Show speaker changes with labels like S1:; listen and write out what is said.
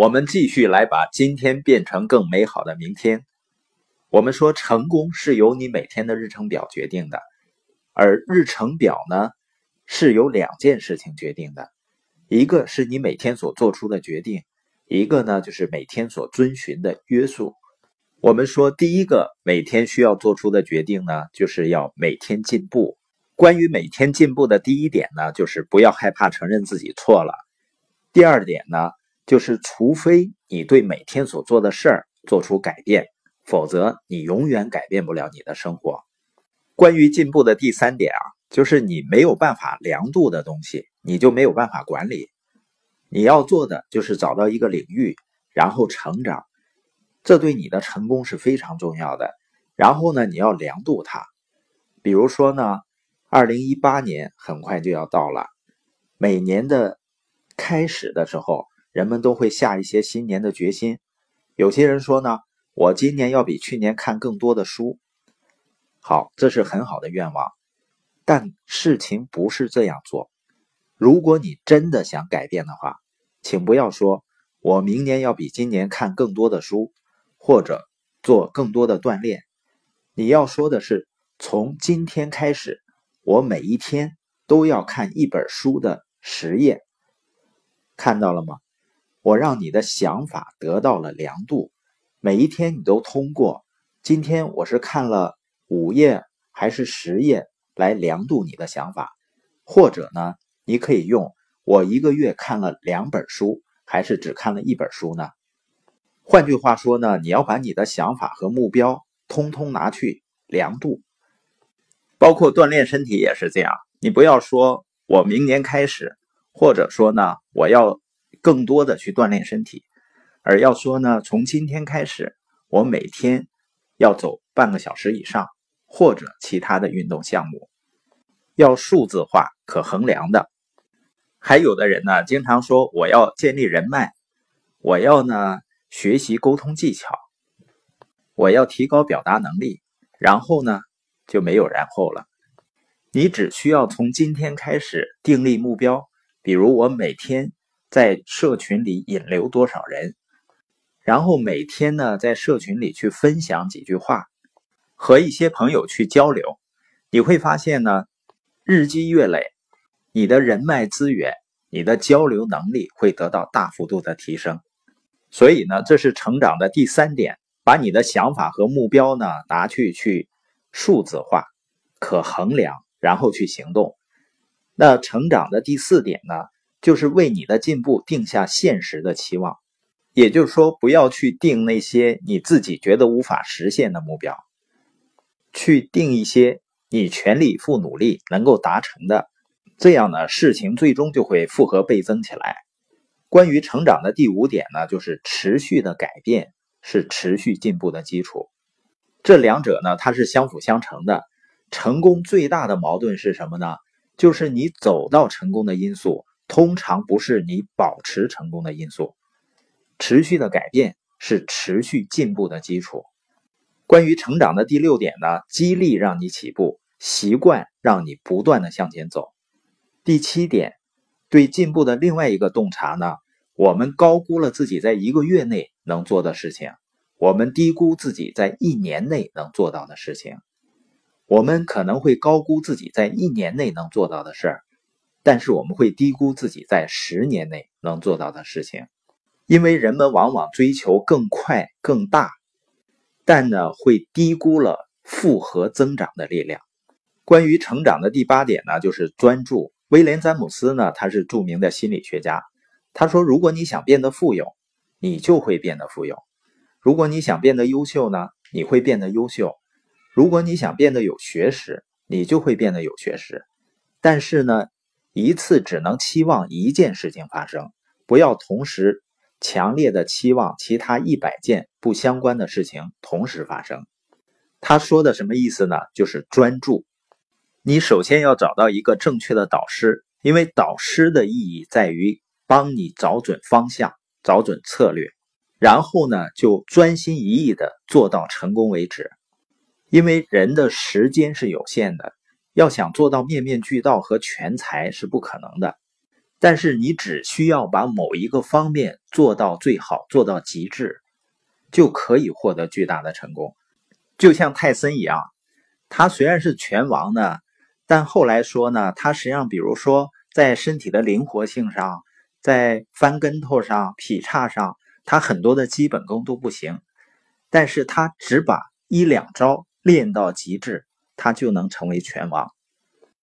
S1: 我们继续来把今天变成更美好的明天。我们说，成功是由你每天的日程表决定的，而日程表呢，是由两件事情决定的，一个是你每天所做出的决定，一个呢就是每天所遵循的约束。我们说，第一个每天需要做出的决定呢，就是要每天进步。关于每天进步的第一点呢，就是不要害怕承认自己错了。第二点呢。就是，除非你对每天所做的事儿做出改变，否则你永远改变不了你的生活。关于进步的第三点啊，就是你没有办法量度的东西，你就没有办法管理。你要做的就是找到一个领域，然后成长，这对你的成功是非常重要的。然后呢，你要量度它。比如说呢，二零一八年很快就要到了，每年的开始的时候。人们都会下一些新年的决心。有些人说呢，我今年要比去年看更多的书。好，这是很好的愿望，但事情不是这样做。如果你真的想改变的话，请不要说我明年要比今年看更多的书，或者做更多的锻炼。你要说的是，从今天开始，我每一天都要看一本书的十页。看到了吗？我让你的想法得到了量度，每一天你都通过今天我是看了五页还是十页来量度你的想法，或者呢，你可以用我一个月看了两本书还是只看了一本书呢？换句话说呢，你要把你的想法和目标通通拿去量度，包括锻炼身体也是这样。你不要说我明年开始，或者说呢，我要。更多的去锻炼身体，而要说呢，从今天开始，我每天要走半个小时以上，或者其他的运动项目，要数字化、可衡量的。还有的人呢，经常说我要建立人脉，我要呢学习沟通技巧，我要提高表达能力，然后呢就没有然后了。你只需要从今天开始订立目标，比如我每天。在社群里引流多少人，然后每天呢，在社群里去分享几句话，和一些朋友去交流，你会发现呢，日积月累，你的人脉资源、你的交流能力会得到大幅度的提升。所以呢，这是成长的第三点，把你的想法和目标呢拿去去数字化、可衡量，然后去行动。那成长的第四点呢？就是为你的进步定下现实的期望，也就是说，不要去定那些你自己觉得无法实现的目标，去定一些你全力以赴努力能够达成的，这样呢，事情最终就会复合倍增起来。关于成长的第五点呢，就是持续的改变是持续进步的基础，这两者呢，它是相辅相成的。成功最大的矛盾是什么呢？就是你走到成功的因素。通常不是你保持成功的因素，持续的改变是持续进步的基础。关于成长的第六点呢，激励让你起步，习惯让你不断的向前走。第七点，对进步的另外一个洞察呢，我们高估了自己在一个月内能做的事情，我们低估自己在一年内能做到的事情，我们可能会高估自己在一年内能做到的事儿。但是我们会低估自己在十年内能做到的事情，因为人们往往追求更快、更大，但呢会低估了复合增长的力量。关于成长的第八点呢，就是专注。威廉·詹姆斯呢，他是著名的心理学家，他说：“如果你想变得富有，你就会变得富有；如果你想变得优秀呢，你会变得优秀；如果你想变得有学识，你就会变得有学识。但是呢。”一次只能期望一件事情发生，不要同时强烈的期望其他一百件不相关的事情同时发生。他说的什么意思呢？就是专注。你首先要找到一个正确的导师，因为导师的意义在于帮你找准方向、找准策略，然后呢就专心一意的做到成功为止。因为人的时间是有限的。要想做到面面俱到和全才是不可能的，但是你只需要把某一个方面做到最好，做到极致，就可以获得巨大的成功。就像泰森一样，他虽然是拳王呢，但后来说呢，他实际上比如说在身体的灵活性上，在翻跟头上、劈叉上，他很多的基本功都不行，但是他只把一两招练到极致，他就能成为拳王。